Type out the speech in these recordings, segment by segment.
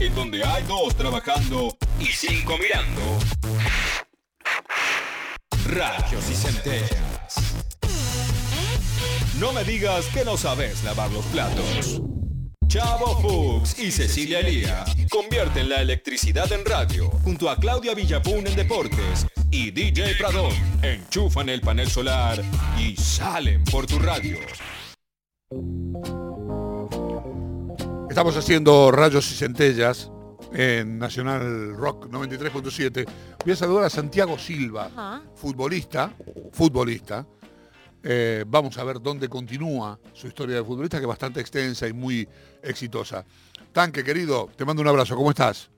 en donde hay dos trabajando y cinco mirando. Rayos y centellas. No me digas que no sabes lavar los platos. Chavo Fuchs y Cecilia Elía convierten la electricidad en radio junto a Claudia Villapun en deportes y DJ Pradón enchufan el panel solar y salen por tu radio. Estamos haciendo rayos y centellas en Nacional Rock 93.7. Voy a saludar a Santiago Silva, futbolista, futbolista. Eh, vamos a ver dónde continúa su historia de futbolista, que es bastante extensa y muy exitosa. Tanque, querido, te mando un abrazo. ¿Cómo estás?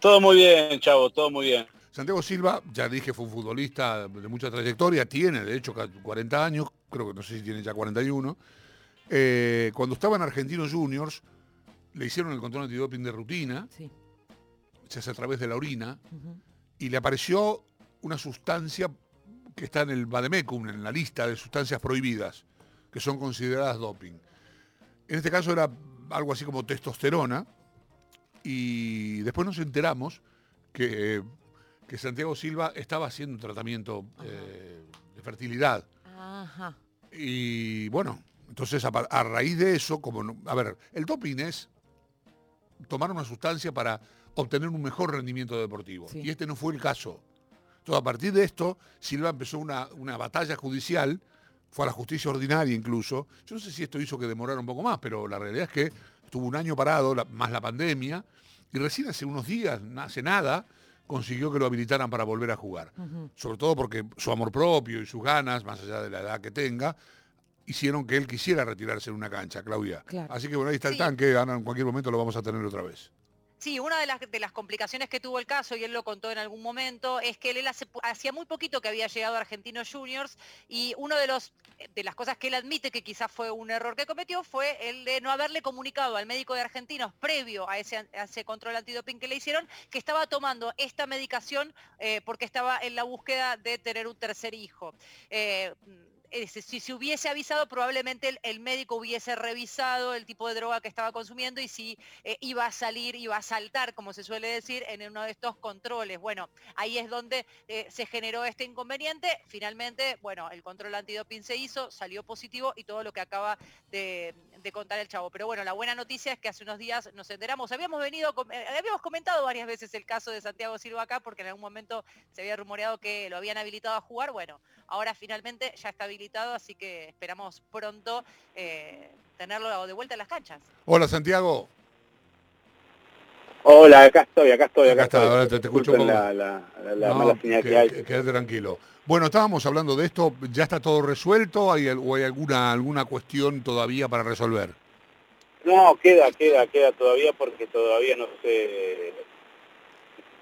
Todo muy bien, chavo, todo muy bien. Santiago Silva, ya dije, fue un futbolista de mucha trayectoria, tiene de hecho 40 años, creo que no sé si tiene ya 41. Eh, cuando estaba en Argentinos Juniors, le hicieron el control antidoping de rutina, se hace a través de la orina, y le apareció una sustancia que está en el Bademecum, en la lista de sustancias prohibidas, que son consideradas doping. En este caso era algo así como testosterona, y después nos enteramos que, que Santiago Silva estaba haciendo un tratamiento eh, de fertilidad. Y bueno, entonces a, a, raíz de eso, como, a ver, el doping es tomar una sustancia para obtener un mejor rendimiento deportivo. Y este no fue el caso. Entonces, a partir de esto, Silva empezó una, una, batalla judicial, fue a la justicia ordinaria incluso. Yo no sé si esto hizo que demorara un poco más, pero la realidad es que estuvo un año parado, más la pandemia, y recién hace unos días, hace nada, consiguió que lo habilitaran para volver a jugar. Sobre todo porque su amor propio y sus ganas, más allá de la edad que tenga, hicieron que él quisiera retirarse en una cancha, Claudia. Así que bueno, ahí está el tanque, en cualquier momento lo vamos a tener otra vez. Sí, una de las, de las complicaciones que tuvo el caso, y él lo contó en algún momento, es que él hacía muy poquito que había llegado a Argentinos Juniors y uno de los de las cosas que él admite que quizás fue un error que cometió fue el de no haberle comunicado al médico de Argentinos previo a ese, ese control antidoping que le hicieron que estaba tomando esta medicación eh, porque estaba en la búsqueda de tener un tercer hijo. Eh, si se hubiese avisado, probablemente el, médico hubiese revisado el tipo de droga que estaba consumiendo y si eh, iba a salir, iba a saltar, como se suele decir, en uno de estos controles. Bueno, ahí es donde eh, se generó este inconveniente. Finalmente, bueno, el control antidoping se hizo, salió positivo y todo lo que acaba de, contar el chavo. Pero bueno, la buena noticia es que hace unos días nos enteramos. Habíamos venido, eh, habíamos comentado varias veces el caso de Santiago Silva acá, porque en algún momento se había rumoreado que lo habían habilitado a jugar. Bueno, ahora finalmente ya está habilitado así que esperamos pronto eh, tenerlo de vuelta en las canchas. Hola Santiago. Hola, acá estoy, acá estoy, acá, está, te, escucho La, mala señal que, hay. Quédate tranquilo. Bueno, estábamos hablando de esto, ¿ya está todo resuelto ¿Hay, o hay alguna, alguna cuestión todavía para resolver? No, queda, queda, queda todavía porque todavía no se,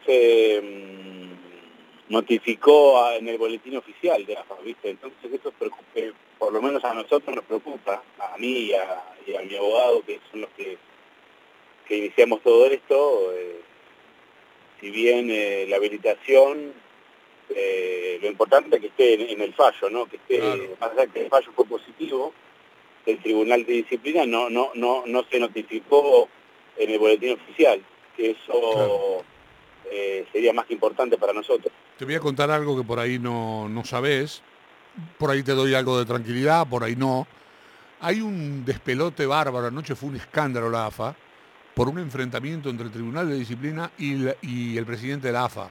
se mm, notificó en el boletín oficial de AFA, ¿viste? Entonces eso eh, por lo menos a nosotros nos preocupa, a mí y a, mi abogado, que son los que, que iniciamos todo esto, eh, si bien eh, la habilitación, lo importante es que esté en, el fallo, ¿no? Que esté, más allá que el fallo fue positivo, el Tribunal de Disciplina no, no, no, no se notificó en el boletín oficial, que eso sería más importante para nosotros. Te voy a contar algo que por ahí no, no sabes, por ahí te doy algo de tranquilidad, por ahí no. Hay un despelote bárbaro, anoche fue un escándalo la AFA, por un enfrentamiento entre el Tribunal de Disciplina y, el presidente de la AFA,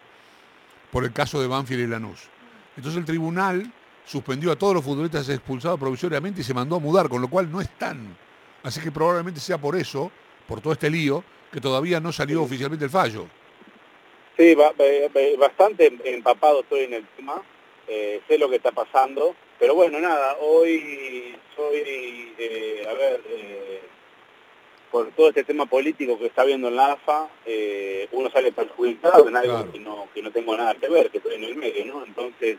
por el caso de Banfield y Lanús. Entonces el tribunal suspendió a todos los futbolistas expulsados provisoriamente y se mandó a mudar, con lo cual no están. Así que probablemente sea por eso, por todo este lío, que todavía no salió oficialmente el fallo. Sí, bastante empapado estoy en el tema, eh, sé lo que está pasando, pero bueno, nada, hoy soy, eh, a ver, eh, por todo este tema político que está viendo en la AFA, uno sale perjudicado en algo que, no, que no tengo nada que ver, que estoy en el medio, ¿no? Entonces,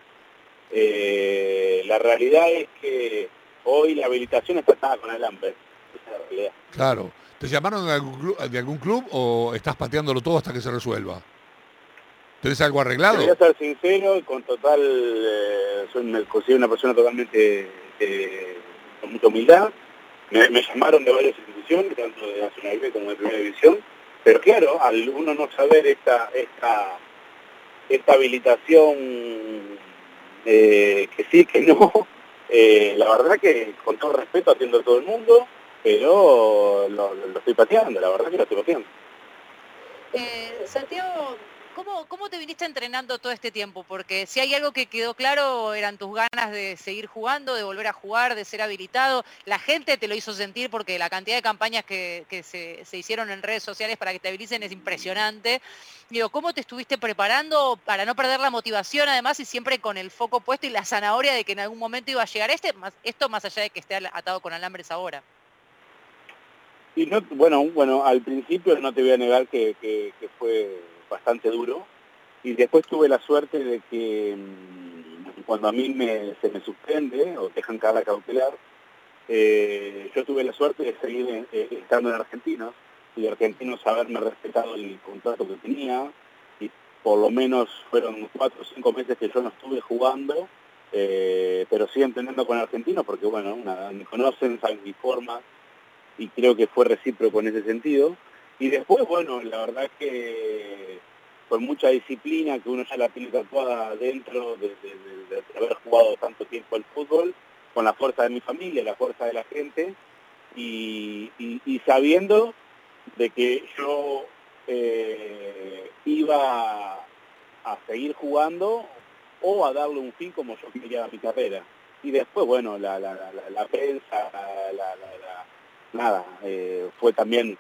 la realidad es que hoy la habilitación está atada con alambre. Esa es la realidad. Claro. ¿Te llamaron de algún, de algún club o estás pateándolo todo hasta que se resuelva? ¿Tienes algo arreglado? Voy a ser sincero y con total, eh, soy me una persona totalmente eh, con mucha humildad. Me, llamaron de varias instituciones, tanto de Nacional como de Primera División, Pero claro, al uno no saber esta, esta, esta habilitación eh, que sí, que no, eh, la verdad que con todo respeto atiendo a todo el mundo, pero lo, lo estoy pateando, la verdad que lo estoy pateando. Eh, Santiago, ¿cómo, ¿cómo te viniste entrenando todo este tiempo? Porque si hay algo que quedó claro eran tus ganas de seguir jugando, de volver a jugar, de ser habilitado. La gente te lo hizo sentir porque la cantidad de campañas que, que se, se, hicieron en redes sociales para que te habilicen es impresionante. Digo, ¿cómo te estuviste preparando para no perder la motivación además y siempre con el foco puesto y la zanahoria de que en algún momento iba a llegar este, esto más allá de que esté atado con alambres ahora? Y no, bueno, bueno, al principio no te voy a negar que, que, fue bastante duro. Y después tuve la suerte de que mmm, cuando a mí me, se me suspende o dejan cada cautelar, eh, yo tuve la suerte de seguir eh, estando en Argentinos y Argentinos haberme respetado el contrato que tenía y por lo menos fueron cuatro o cinco meses que yo no estuve jugando, eh, pero sí entrenando con Argentinos porque bueno, una, me conocen, saben mi forma, y creo que fue recíproco en ese sentido. Y después, bueno, la verdad que con mucha disciplina, que uno ya la tiene tatuada dentro de, haber jugado tanto tiempo el fútbol, con la fuerza de mi familia, la fuerza de la gente, y, y, y sabiendo de que yo eh, iba a seguir jugando o a darle un fin como yo quería a mi carrera. Y después, bueno, la, la, la, la prensa, la, nada, eh, fue también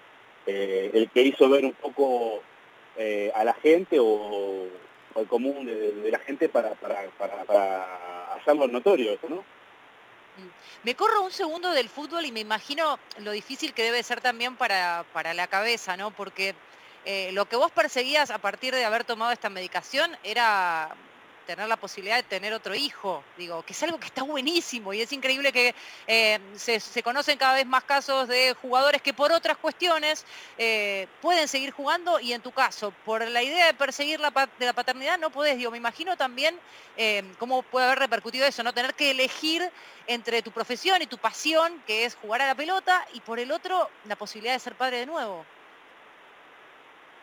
eh, el que hizo ver un poco eh, a la gente o, al común de, la gente para, para, para, para hacerlo notorio eso, ¿no? Me corro un segundo del fútbol y me imagino lo difícil que debe ser también para, para la cabeza, ¿no? Porque eh, lo que vos perseguías a partir de haber tomado esta medicación era tener la posibilidad de tener otro hijo, digo, que es algo que está buenísimo y es increíble que eh, se, conocen cada vez más casos de jugadores que por otras cuestiones eh, pueden seguir jugando y en tu caso, por la idea de perseguir la, de la paternidad no podés, digo, me imagino también eh, cómo puede haber repercutido eso, ¿no? Tener que elegir entre tu profesión y tu pasión, que es jugar a la pelota, y por el otro, la posibilidad de ser padre de nuevo.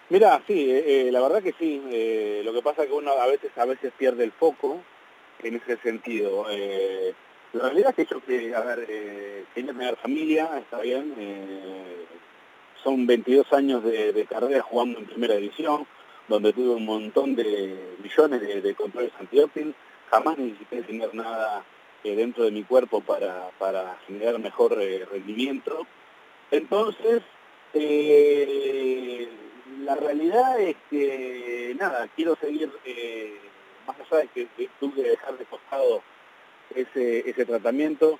Mira, sí, eh, la verdad que sí. Eh, lo que pasa es que uno a veces a veces pierde el foco en ese sentido. Eh, la realidad es que yo que, a ver, eh, quería tener familia, está bien. son 22 años de, de, carrera jugando en primera división, donde tuve un montón de millones de, de controles antidoping. Jamás necesité tener nada dentro de mi cuerpo para, para generar mejor rendimiento. Entonces, la realidad es que, nada, quiero seguir, eh, más allá de que, tuve que dejar de costado ese, ese tratamiento,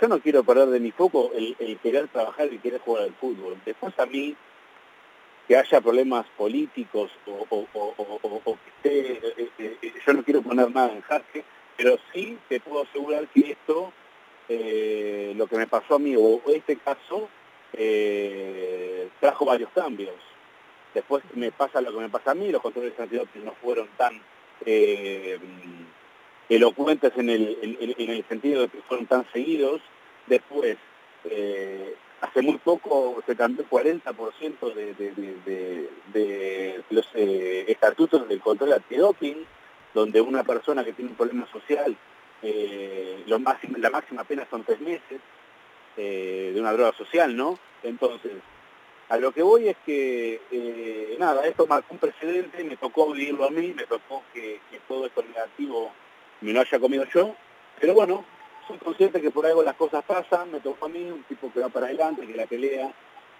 yo no quiero perder de mi foco el, querer trabajar y querer jugar al fútbol. Después a mí, que haya problemas políticos o, o, o, o que esté, eh, eh, yo no quiero poner nada en jaque, pero sí te puedo asegurar que esto, eh, lo que me pasó a mí, o este caso, trajo varios cambios. Después me pasa lo que me pasa a mí, los controles antidoping no fueron tan eh, elocuentes en el, en, el, sentido de que fueron tan seguidos. Después, eh, hace muy poco se cambió 40% de, de, de, de, los eh, estatutos del control antidoping, donde una persona que tiene un problema social, eh, lo máximo, la máxima pena son tres meses eh, de una droga social, ¿no? Entonces, a lo que voy es que, eh, nada, esto marcó un precedente, me tocó vivirlo a mí, me tocó que, todo esto negativo me lo haya comido yo, pero bueno, soy consciente que por algo las cosas pasan, me tocó a mí, un tipo que va para adelante, que la pelea,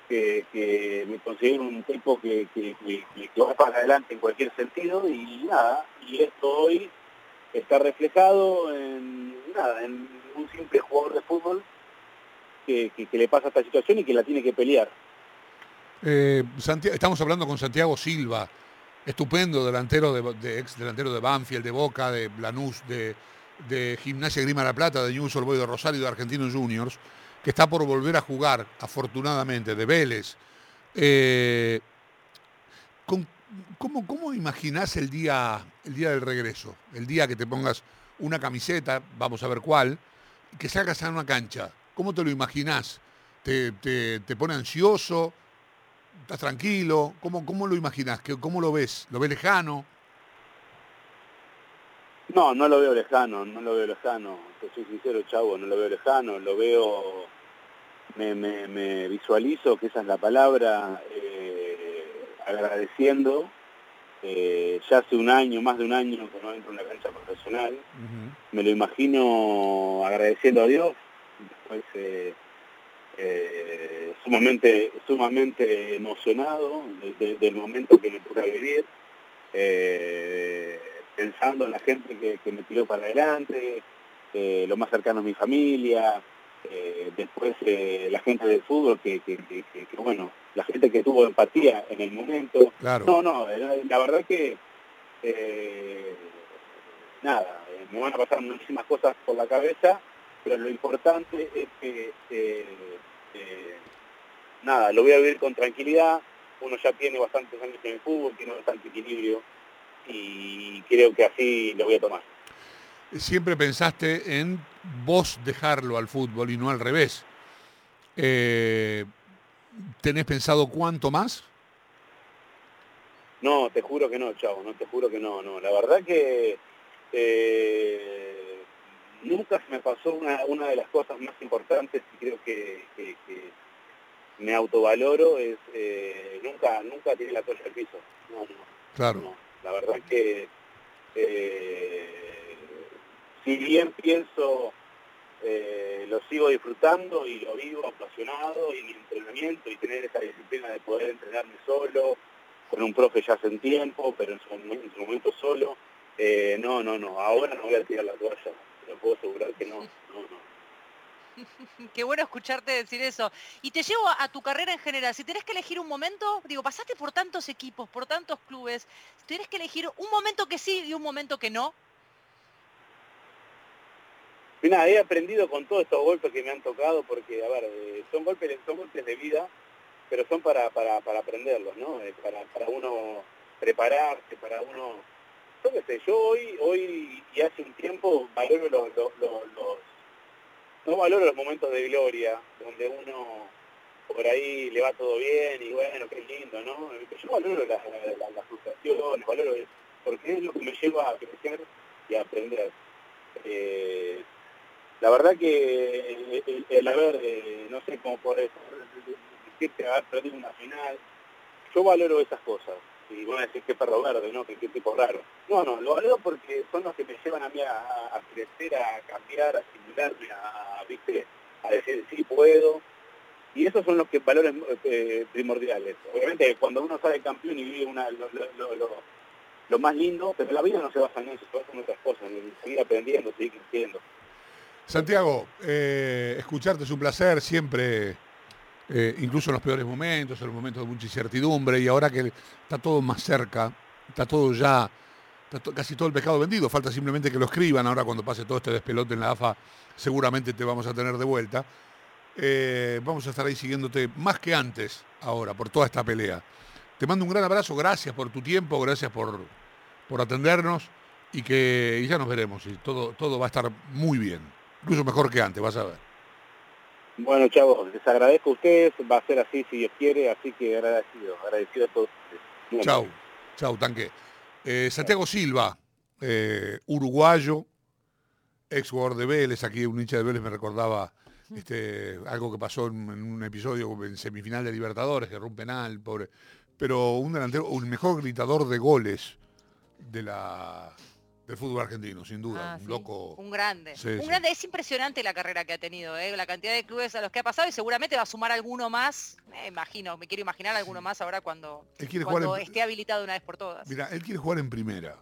que, que me considero un tipo que, que, que, va para adelante en cualquier sentido, y nada, y esto hoy está reflejado en, nada, en un simple jugador de fútbol que, que le pasa esta situación y que la tiene que pelear. Eh, estamos hablando con Santiago Silva, estupendo delantero de, de, ex delantero de Banfield, de Boca, de Lanús, de, Gimnasia Grima La Plata, de News Boy de Rosario, de Argentinos Juniors, que está por volver a jugar, afortunadamente, de Vélez. Eh, ¿cómo, ¿Cómo imaginás el día, el día del regreso? El día que te pongas una camiseta, vamos a ver cuál, que salgas a una cancha. ¿Cómo te lo imaginás? ¿Te, te, te pone ansioso? ¿Estás tranquilo? ¿Cómo, cómo lo imaginas? ¿Cómo lo ves? ¿Lo ves lejano? No, no lo veo lejano, no lo veo lejano. Te soy sincero, chavo, no lo veo lejano, lo veo, me, visualizo, que esa es la palabra, eh, agradeciendo. Eh, ya hace un año, más de un año que no entro en una cancha profesional, me lo imagino agradeciendo a Dios, después eh, sumamente, sumamente emocionado del momento que me toca vivir pensando en la gente que, me tiró para adelante, eh, lo más cercano a mi familia, eh, después eh, la gente del fútbol, que, bueno, la gente que tuvo empatía en el momento. No, no, la, verdad que nada, me van a pasar muchísimas cosas por la cabeza, pero lo importante es que nada, lo voy a vivir con tranquilidad, uno ya tiene bastantes años en el fútbol, tiene bastante equilibrio y creo que así lo voy a tomar. Siempre pensaste en vos dejarlo al fútbol y no al revés. Eh, ¿Tenés pensado cuánto más? No, te juro que no, chavo, no te juro que no, no. La verdad que eh, nunca se me pasó una, una, de las cosas más importantes y creo que, me autovaloro es eh, nunca, nunca tiré la toalla al piso. No, no. Claro. La verdad que eh, si bien pienso, eh, lo sigo disfrutando y lo vivo apasionado y mi entrenamiento y tener esa disciplina de poder entrenarme solo, con un profe ya hace un tiempo, pero en su, momento solo, eh, no, no, no, ahora no voy a tirar la toalla, lo puedo asegurar que no, no, no. Qué bueno escucharte decir eso. Y te llevo a, tu carrera en general. Si tenés que elegir un momento, digo, pasaste por tantos equipos, por tantos clubes. Si tenés que elegir un momento que sí y un momento que no. Mira, he aprendido con todos estos golpes que me han tocado porque, a ver, eh, son golpes, son golpes de vida, pero son para, para, aprenderlos, ¿no? para, para uno prepararse, para uno... Yo qué sé, yo hoy, hoy y hace un tiempo valoro los no valoro los momentos de gloria, donde uno por ahí le va todo bien y bueno, qué lindo, ¿no? Yo valoro las, frustraciones, valoro eso, porque es lo que me lleva a crecer y a aprender. Eh, la verdad que el, haber, eh, no sé cómo por decirte haber perdido una final, yo valoro esas cosas y van a decir que perro verde, ¿no? Que qué tipo raro. No, no, lo valoro porque son los que me llevan a mí a, crecer, a cambiar, a a, ¿viste? a decir sí puedo. Y esos son los que valores eh, primordiales. Obviamente cuando uno sale campeón y vive una, lo, más lindo, pero la vida no se basa en eso, se basa en otras cosas, en seguir aprendiendo, seguir creciendo. Santiago, eh, escucharte es un placer, siempre eh, incluso en los peores momentos, en los momentos de mucha incertidumbre, y ahora que está todo más cerca, está todo ya, casi todo el pescado vendido, falta simplemente que lo escriban, ahora cuando pase todo este despelote en la AFA, seguramente te vamos a tener de vuelta. Eh, vamos a estar ahí siguiéndote más que antes, ahora, por toda esta pelea. Te mando un gran abrazo, gracias por tu tiempo, gracias por, por atendernos y que ya nos veremos y todo, todo va a estar muy bien, incluso mejor que antes, vas a ver. Bueno, chavos, les agradezco a ustedes, va a ser así si Dios quiere, así que agradecido, agradecido a todos ustedes. Chau, chau, tanque. Eh, Santiago Silva, eh, uruguayo, ex jugador de Vélez, aquí un hincha de Vélez me recordaba este, algo que pasó en, un episodio en semifinal de Libertadores, que un penal, pobre. Pero un delantero, un mejor gritador de goles de la el fútbol argentino, sin duda. Ah, un loco. Un grande. un grande. Es impresionante la carrera que ha tenido, ¿eh? la cantidad de clubes a los que ha pasado y seguramente va a sumar alguno más. Me imagino, me quiero imaginar alguno más ahora cuando, esté habilitado una vez por todas. Mira, él quiere jugar en primera.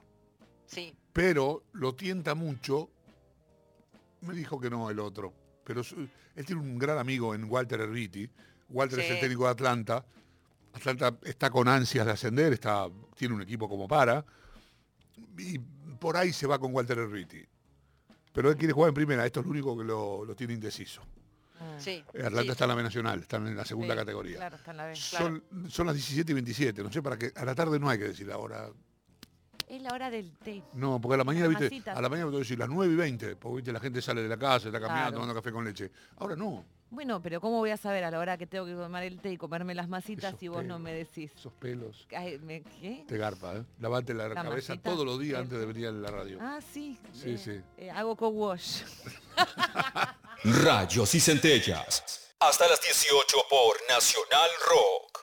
Sí. Pero lo tienta mucho. Me dijo que no el otro. Pero él tiene un gran amigo en Walter Erviti. Walter es el técnico de Atlanta. Atlanta está con ansias de ascender, está, tiene un equipo como para. Y por ahí se va con Walter Erriti. Pero él quiere jugar en primera, esto es lo único que lo, tiene indeciso. Mm. Sí, Atlanta está en la B Nacional, está en la segunda categoría. Claro, está en la B, son, son, las 17 y 27, no sé para qué. A la tarde no hay que decir la hora. Es la hora del té. No, porque a la mañana, viste, a la mañana tengo que decir las 9 y 20, porque viste, la gente sale de la casa, está caminando, tomando café con leche. Ahora no, Bueno, pero ¿cómo voy a saber a la hora que tengo que tomar el té y comerme las masitas Esos si vos no me decís? Esos pelos. Ay, me- ¿Qué? Te garpa, ¿eh? Lavate la, La cabeza masita. todos los días Eh. antes de venir a la radio. Ah, sí. Sí, eh, sí. eh, hago co-wash. Rayos y centellas. Hasta las 18 por Nacional Rock.